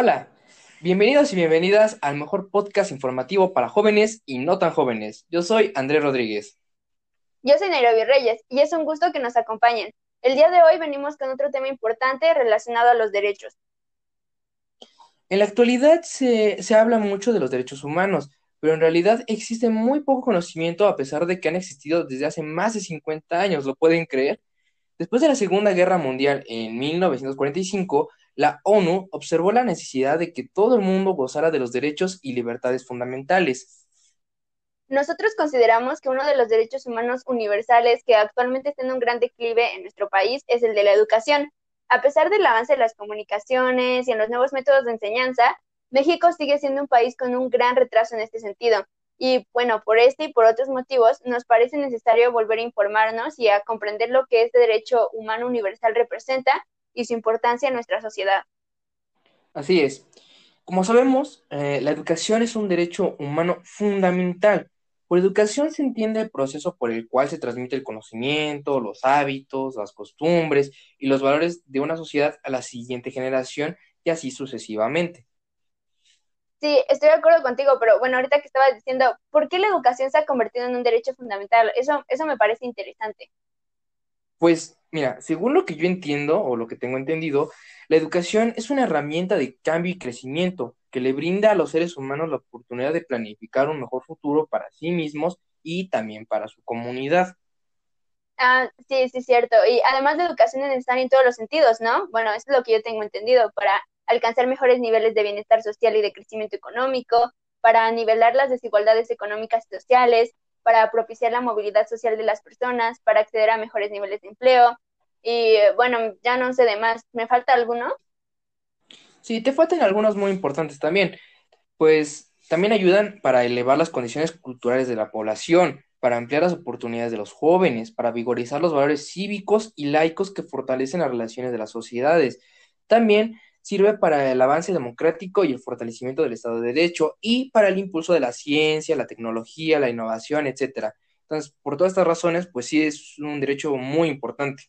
Hola, bienvenidos y bienvenidas al mejor podcast informativo para jóvenes y no tan jóvenes. Yo soy Andrés Rodríguez. Yo soy Nairobi Reyes y es un gusto que nos acompañen. El día de hoy venimos con otro tema importante relacionado a los derechos. En la actualidad se, se habla mucho de los derechos humanos, pero en realidad existe muy poco conocimiento a pesar de que han existido desde hace más de 50 años, ¿lo pueden creer? Después de la Segunda Guerra Mundial en 1945, la ONU observó la necesidad de que todo el mundo gozara de los derechos y libertades fundamentales. Nosotros consideramos que uno de los derechos humanos universales que actualmente está en un gran declive en nuestro país es el de la educación. A pesar del avance de las comunicaciones y en los nuevos métodos de enseñanza, México sigue siendo un país con un gran retraso en este sentido. Y bueno, por este y por otros motivos, nos parece necesario volver a informarnos y a comprender lo que este derecho humano universal representa y su importancia en nuestra sociedad. Así es. Como sabemos, eh, la educación es un derecho humano fundamental. Por educación se entiende el proceso por el cual se transmite el conocimiento, los hábitos, las costumbres y los valores de una sociedad a la siguiente generación y así sucesivamente. Sí, estoy de acuerdo contigo, pero bueno, ahorita que estabas diciendo, ¿por qué la educación se ha convertido en un derecho fundamental? Eso, eso me parece interesante. Pues mira, según lo que yo entiendo o lo que tengo entendido, la educación es una herramienta de cambio y crecimiento que le brinda a los seres humanos la oportunidad de planificar un mejor futuro para sí mismos y también para su comunidad. Ah, sí, sí, cierto. Y además la educación es necesaria en todos los sentidos, ¿no? Bueno, eso es lo que yo tengo entendido, para alcanzar mejores niveles de bienestar social y de crecimiento económico, para nivelar las desigualdades económicas y sociales, para propiciar la movilidad social de las personas, para acceder a mejores niveles de empleo. Y bueno, ya no sé de más. ¿Me falta alguno? Sí, te faltan algunos muy importantes también. Pues también ayudan para elevar las condiciones culturales de la población, para ampliar las oportunidades de los jóvenes, para vigorizar los valores cívicos y laicos que fortalecen las relaciones de las sociedades. También sirve para el avance democrático y el fortalecimiento del Estado de Derecho y para el impulso de la ciencia, la tecnología, la innovación, etcétera. Entonces, por todas estas razones, pues sí es un derecho muy importante.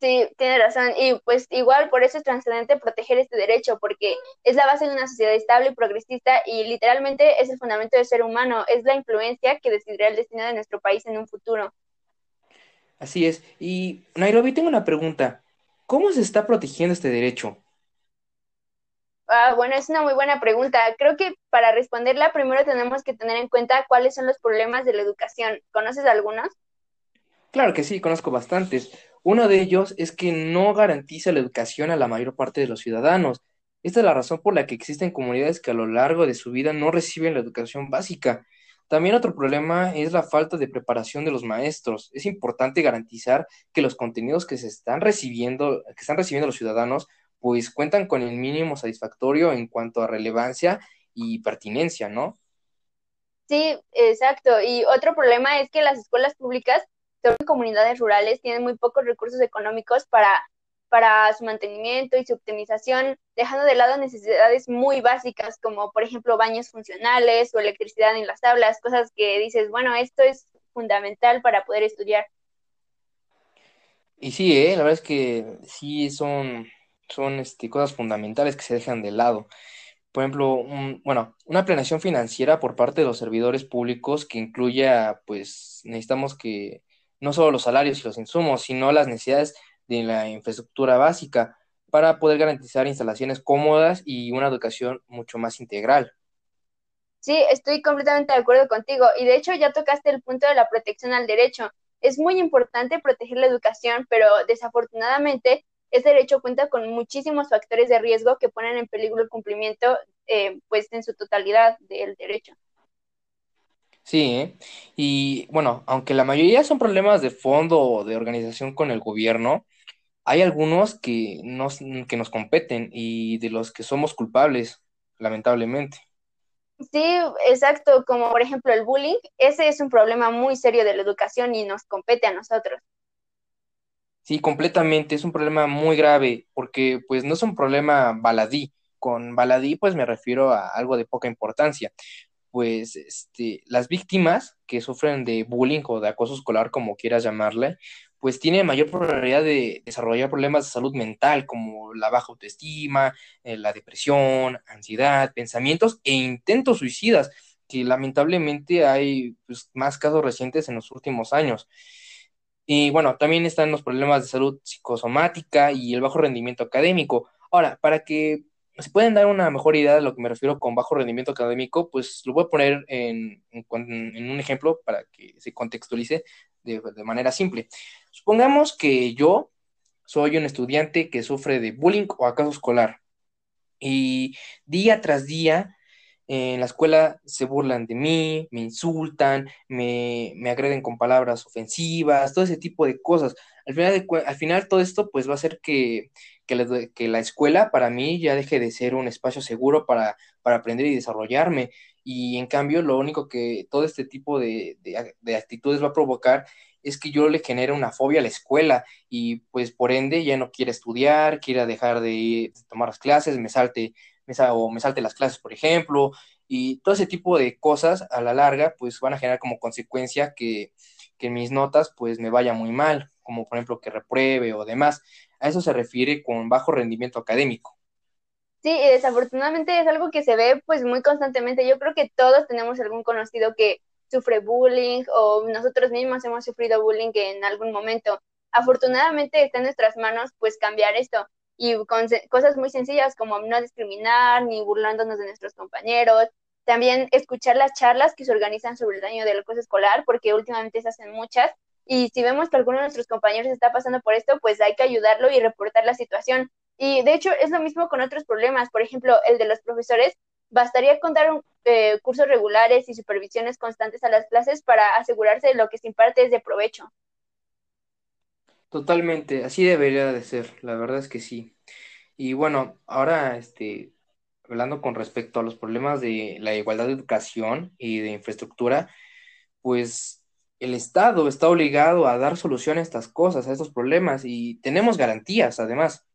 Sí, tiene razón. Y pues igual por eso es trascendente proteger este derecho, porque es la base de una sociedad estable y progresista y literalmente es el fundamento del ser humano, es la influencia que decidirá el destino de nuestro país en un futuro. Así es. Y Nairobi, tengo una pregunta. ¿Cómo se está protegiendo este derecho? Ah, bueno, es una muy buena pregunta. Creo que para responderla primero tenemos que tener en cuenta cuáles son los problemas de la educación. ¿Conoces algunos? Claro que sí, conozco bastantes. Uno de ellos es que no garantiza la educación a la mayor parte de los ciudadanos. Esta es la razón por la que existen comunidades que a lo largo de su vida no reciben la educación básica. También otro problema es la falta de preparación de los maestros. Es importante garantizar que los contenidos que se están recibiendo, que están recibiendo los ciudadanos, pues cuentan con el mínimo satisfactorio en cuanto a relevancia y pertinencia, ¿no? Sí, exacto. Y otro problema es que las escuelas públicas, sobre comunidades rurales, tienen muy pocos recursos económicos para para su mantenimiento y su optimización, dejando de lado necesidades muy básicas como por ejemplo baños funcionales o electricidad en las aulas, cosas que dices, bueno, esto es fundamental para poder estudiar. Y sí, ¿eh? la verdad es que sí son, son este, cosas fundamentales que se dejan de lado. Por ejemplo, bueno, una planeación financiera por parte de los servidores públicos que incluya, pues necesitamos que no solo los salarios y los insumos, sino las necesidades de la infraestructura básica para poder garantizar instalaciones cómodas y una educación mucho más integral. Sí, estoy completamente de acuerdo contigo y de hecho ya tocaste el punto de la protección al derecho. Es muy importante proteger la educación, pero desafortunadamente ese derecho cuenta con muchísimos factores de riesgo que ponen en peligro el cumplimiento, eh, pues en su totalidad del derecho. Sí, ¿eh? y bueno, aunque la mayoría son problemas de fondo o de organización con el gobierno, hay algunos que nos, que nos competen y de los que somos culpables, lamentablemente. Sí, exacto, como por ejemplo el bullying, ese es un problema muy serio de la educación y nos compete a nosotros. Sí, completamente, es un problema muy grave porque pues no es un problema baladí. Con baladí pues me refiero a algo de poca importancia. Pues este, las víctimas que sufren de bullying o de acoso escolar, como quieras llamarle, pues tiene mayor probabilidad de desarrollar problemas de salud mental como la baja autoestima, eh, la depresión, ansiedad, pensamientos e intentos suicidas, que lamentablemente hay pues, más casos recientes en los últimos años. Y bueno, también están los problemas de salud psicosomática y el bajo rendimiento académico. Ahora, para que se pueden dar una mejor idea de lo que me refiero con bajo rendimiento académico, pues lo voy a poner en, un ejemplo para que se contextualice de, manera simple. Supongamos que yo soy un estudiante que sufre de bullying o acaso escolar y día tras día en la escuela se burlan de mí, me insultan, me, me agreden con palabras ofensivas, todo ese tipo de cosas. Al final, al final todo esto pues va a hacer que, que, la, escuela para mí ya deje de ser un espacio seguro para, para aprender y desarrollarme. Y en cambio, lo único que todo este tipo de, de, actitudes va a provocar es que yo le genere una fobia a la escuela y pues por ende ya no quiera estudiar, quiera dejar de, tomar las clases, me salte, me, o me salte las clases, por ejemplo, y todo ese tipo de cosas a la larga pues van a generar como consecuencia que, que mis notas pues me vaya muy mal, como por ejemplo que repruebe o demás. A eso se refiere con bajo rendimiento académico. Sí, y desafortunadamente es algo que se ve pues muy constantemente. Yo creo que todos tenemos algún conocido que sufre bullying o nosotros mismos hemos sufrido bullying en algún momento. Afortunadamente está en nuestras manos pues cambiar esto y con cosas muy sencillas como no discriminar ni burlándonos de nuestros compañeros. También escuchar las charlas que se organizan sobre el daño del acoso escolar, porque últimamente se hacen muchas y si vemos que alguno de nuestros compañeros está pasando por esto, pues hay que ayudarlo y reportar la situación. Y de hecho es lo mismo con otros problemas, por ejemplo, el de los profesores. Bastaría contar un, eh, cursos regulares y supervisiones constantes a las clases para asegurarse de lo que se imparte es de provecho. Totalmente, así debería de ser, la verdad es que sí. Y bueno, ahora este, hablando con respecto a los problemas de la igualdad de educación y de infraestructura, pues el Estado está obligado a dar solución a estas cosas, a estos problemas, y tenemos garantías, además.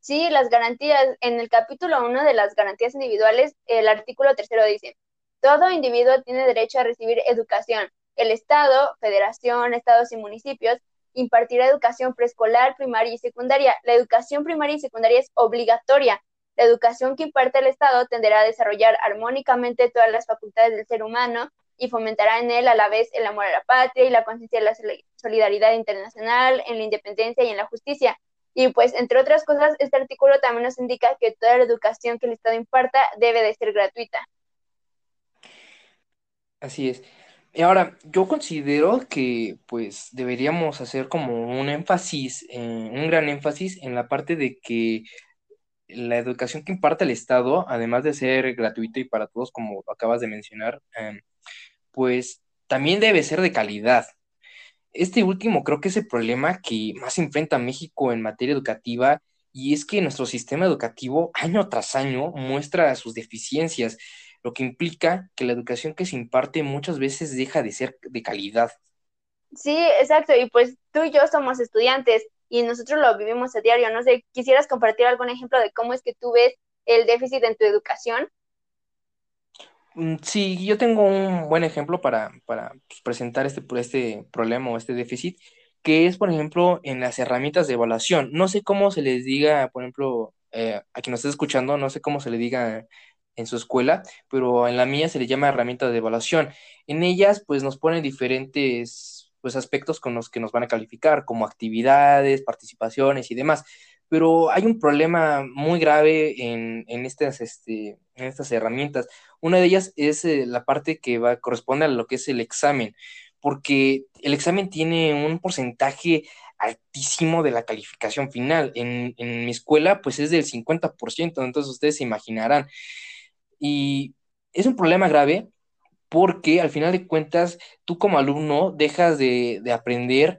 Sí, las garantías. En el capítulo 1 de las garantías individuales, el artículo tercero dice, todo individuo tiene derecho a recibir educación. El Estado, Federación, Estados y municipios impartirá educación preescolar, primaria y secundaria. La educación primaria y secundaria es obligatoria. La educación que imparte el Estado tenderá a desarrollar armónicamente todas las facultades del ser humano, y fomentará en él a la vez el amor a la patria y la conciencia de la solidaridad internacional, en la independencia y en la justicia. Y pues, entre otras cosas, este artículo también nos indica que toda la educación que el Estado imparta debe de ser gratuita. Así es. Y ahora, yo considero que pues deberíamos hacer como un énfasis, eh, un gran énfasis en la parte de que la educación que imparte el Estado, además de ser gratuita y para todos, como acabas de mencionar, em, pues también debe ser de calidad. Este último creo que es el problema que más enfrenta México en materia educativa y es que nuestro sistema educativo año tras año muestra sus deficiencias, lo que implica que la educación que se imparte muchas veces deja de ser de calidad. Sí, exacto, y pues tú y yo somos estudiantes y nosotros lo vivimos a diario. No sé, ¿quisieras compartir algún ejemplo de cómo es que tú ves el déficit en tu educación? Mm, sí, yo tengo un buen ejemplo para, para pues, presentar este, este problema o este déficit, que es, por ejemplo, en las herramientas de evaluación. No sé cómo se les diga, por ejemplo, eh, a quien nos esté escuchando, no sé cómo se le diga en su escuela, pero en la mía se le llama herramientas de evaluación. En ellas, pues, nos ponen diferentes pues, aspectos con los que nos van a calificar, como actividades, participaciones y demás pero hay un problema muy grave en, en, estas, este, en estas herramientas. Una de ellas es eh, la parte que va, corresponde a lo que es el examen, porque el examen tiene un porcentaje altísimo de la calificación final. En, en mi escuela, pues es del 50%, entonces ustedes se imaginarán. Y es un problema grave porque al final de cuentas, tú como alumno dejas de, de aprender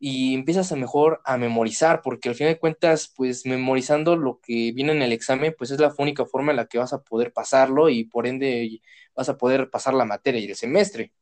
y empiezas a mejor a memorizar, porque al final de cuentas, pues memorizando lo que viene en el examen, pues es la única forma en la que vas a poder pasarlo y por ende vas a poder pasar la materia y el semestre.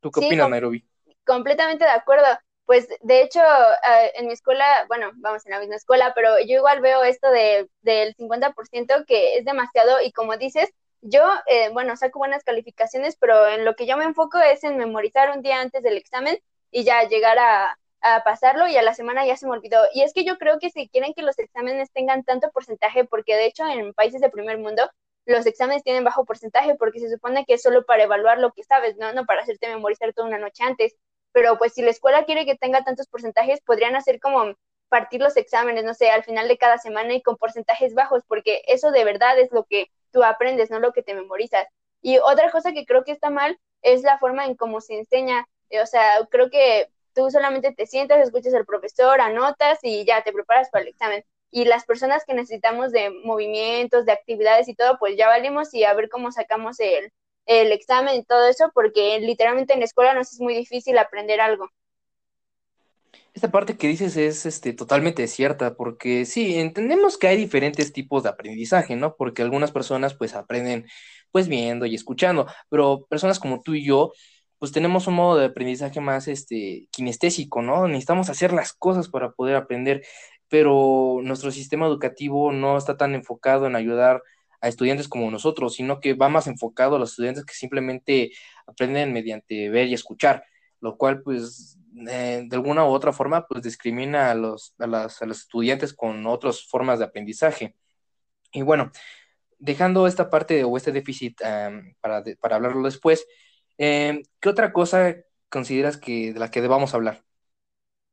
¿Tú qué opinas, Nairobi? Completamente de acuerdo. Pues de hecho, eh, en mi escuela, bueno, vamos en la misma escuela, pero yo igual veo esto de, del 50% que es demasiado y como dices, yo, eh, bueno, saco buenas calificaciones, pero en lo que yo me enfoco es en memorizar un día antes del examen y ya llegar a, a pasarlo y a la semana ya se me olvidó. Y es que yo creo que si quieren que los exámenes tengan tanto porcentaje, porque de hecho en países de primer mundo los exámenes tienen bajo porcentaje porque se supone que es solo para evaluar lo que sabes, ¿no? No para hacerte memorizar toda una noche antes. Pero pues si la escuela quiere que tenga tantos porcentajes, podrían hacer como partir los exámenes, no sé, al final de cada semana y con porcentajes bajos, porque eso de verdad es lo que tú aprendes, no lo que te memorizas. Y otra cosa que creo que está mal es la forma en cómo se enseña. O sea, creo que tú solamente te sientas, escuchas al profesor, anotas y ya te preparas para el examen. Y las personas que necesitamos de movimientos, de actividades y todo, pues ya valimos y a ver cómo sacamos el, el examen y todo eso, porque literalmente en la escuela nos es muy difícil aprender algo. Esta parte que dices es este, totalmente cierta, porque sí, entendemos que hay diferentes tipos de aprendizaje, ¿no? Porque algunas personas pues aprenden pues viendo y escuchando, pero personas como tú y yo pues tenemos un modo de aprendizaje más este, kinestésico, ¿no? Necesitamos hacer las cosas para poder aprender, pero nuestro sistema educativo no está tan enfocado en ayudar a estudiantes como nosotros, sino que va más enfocado a los estudiantes que simplemente aprenden mediante ver y escuchar, lo cual pues eh, de alguna u otra forma pues discrimina a los, a, las, a los estudiantes con otras formas de aprendizaje. Y bueno, dejando esta parte o este déficit para, para hablarlo después, Em, ¿Qué otra cosa consideras que de la que debamos hablar?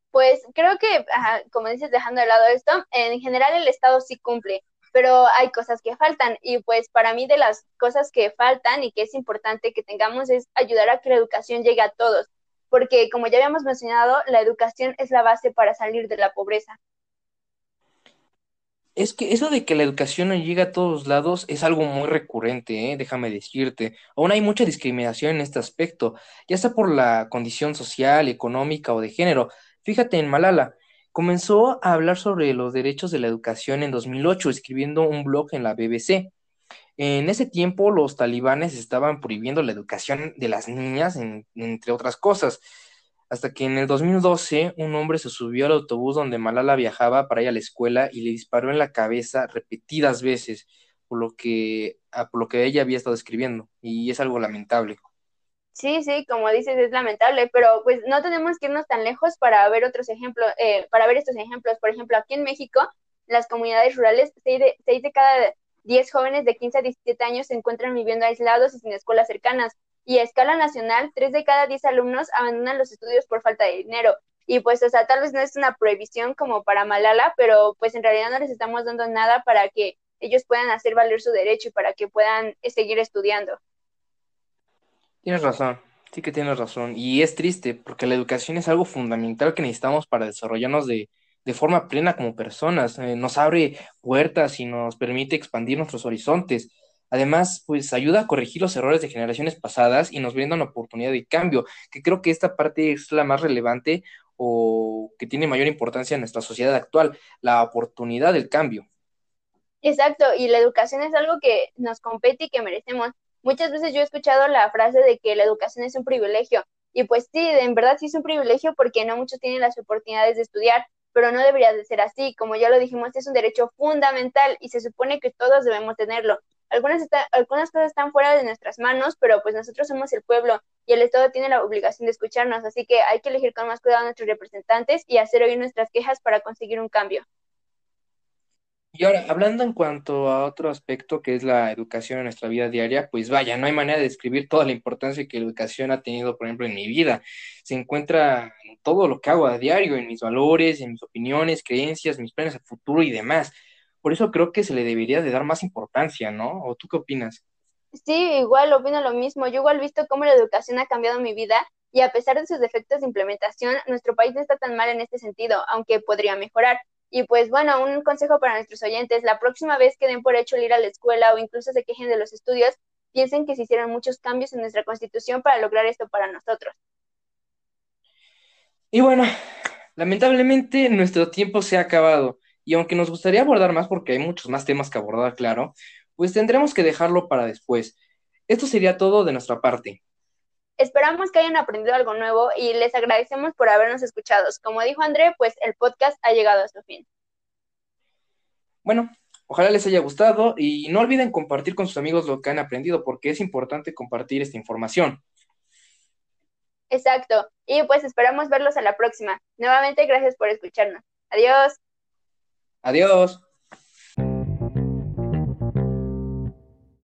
Pues creo que, como dices, dejando de lado esto, en general el Estado sí cumple, pero hay cosas que faltan y pues para mí de las cosas que faltan y que es importante que tengamos es ayudar a que la educación llegue a todos, porque como ya habíamos mencionado, la educación es la base para salir de la pobreza es que eso de que la educación no llega a todos lados es algo muy recurrente, ¿eh? déjame decirte. Aún hay mucha discriminación en este aspecto, ya sea por la condición social, económica o de género. Fíjate en Malala, comenzó a hablar sobre los derechos de la educación en 2008, escribiendo un blog en la BBC. En ese tiempo los talibanes estaban prohibiendo la educación de las niñas, entre otras cosas hasta que en el 2012 un hombre se subió al autobús donde Malala viajaba para ir a la escuela y le disparó en la cabeza repetidas veces, por lo que, ah, por lo que ella había estado escribiendo, y es algo lamentable. Sí, sí, como dices, es lamentable, pero pues no tenemos que irnos tan lejos para ver otros ejemplos, eh, para ver estos ejemplos. Por ejemplo, aquí en México, las comunidades rurales, 6 de, seis de cada 10 jóvenes de 15 a 17 años se encuentran viviendo aislados y sin escuelas cercanas y a escala nacional, tres de cada diez alumnos abandonan los estudios por falta de dinero. Y pues, o sea, tal vez no es una prohibición como para Malala, pero pues en realidad no les estamos dando nada para que ellos puedan hacer valer su derecho y para que puedan eh, seguir estudiando. Tienes razón, sí que tienes razón. Y es triste porque la educación es algo fundamental que necesitamos para desarrollarnos de, de forma plena como personas. Eh, nos abre puertas y nos permite expandir nuestros horizontes. Además, pues ayuda a corregir los errores de generaciones pasadas y nos brinda una oportunidad de cambio, que creo que esta parte es la más relevante o que tiene mayor importancia en nuestra sociedad actual, la oportunidad del cambio. Exacto, y la educación es algo que nos compete y que merecemos. Muchas veces yo he escuchado la frase de que la educación es un privilegio, y pues sí, en verdad sí es un privilegio porque no muchos tienen las oportunidades de estudiar, pero no debería de ser así. Como ya lo dijimos, es un derecho fundamental y se supone que todos debemos tenerlo. Algunas, algunas cosas están fuera de nuestras manos, pero pues nosotros somos el pueblo y el Estado tiene la obligación de escucharnos, así que hay que elegir con más cuidado a nuestros representantes y hacer oír nuestras quejas para conseguir un cambio. Y ahora, hablando en cuanto a otro aspecto que es la educación en nuestra vida diaria, pues vaya, no hay manera de describir toda la importancia que la educación ha tenido, por ejemplo, en mi vida. Se encuentra en todo lo que hago a diario, en mis valores, en mis opiniones, creencias, mis planes a futuro y demás. Por eso creo que se le debería de dar más importancia, ¿no? ¿O tú qué opinas? Sí, igual opino lo mismo. Yo igual he visto cómo la educación ha cambiado mi vida y a pesar de sus defectos de implementación, nuestro país no está tan mal en este sentido, aunque podría mejorar. Y pues bueno, un consejo para nuestros oyentes, la próxima vez que den por hecho el ir a la escuela o incluso se quejen de los estudios, piensen que se hicieron muchos cambios en nuestra constitución para lograr esto para nosotros. Y bueno, lamentablemente nuestro tiempo se ha acabado. Y aunque nos gustaría abordar más porque hay muchos más temas que abordar, claro, pues tendremos que dejarlo para después. Esto sería todo de nuestra parte. Esperamos que hayan aprendido algo nuevo y les agradecemos por habernos escuchado. Como dijo André, pues el podcast ha llegado a su fin. Bueno, ojalá les haya gustado y no olviden compartir con sus amigos lo que han aprendido porque es importante compartir esta información. Exacto. Y pues esperamos verlos a la próxima. Nuevamente, gracias por escucharnos. Adiós. Adiós.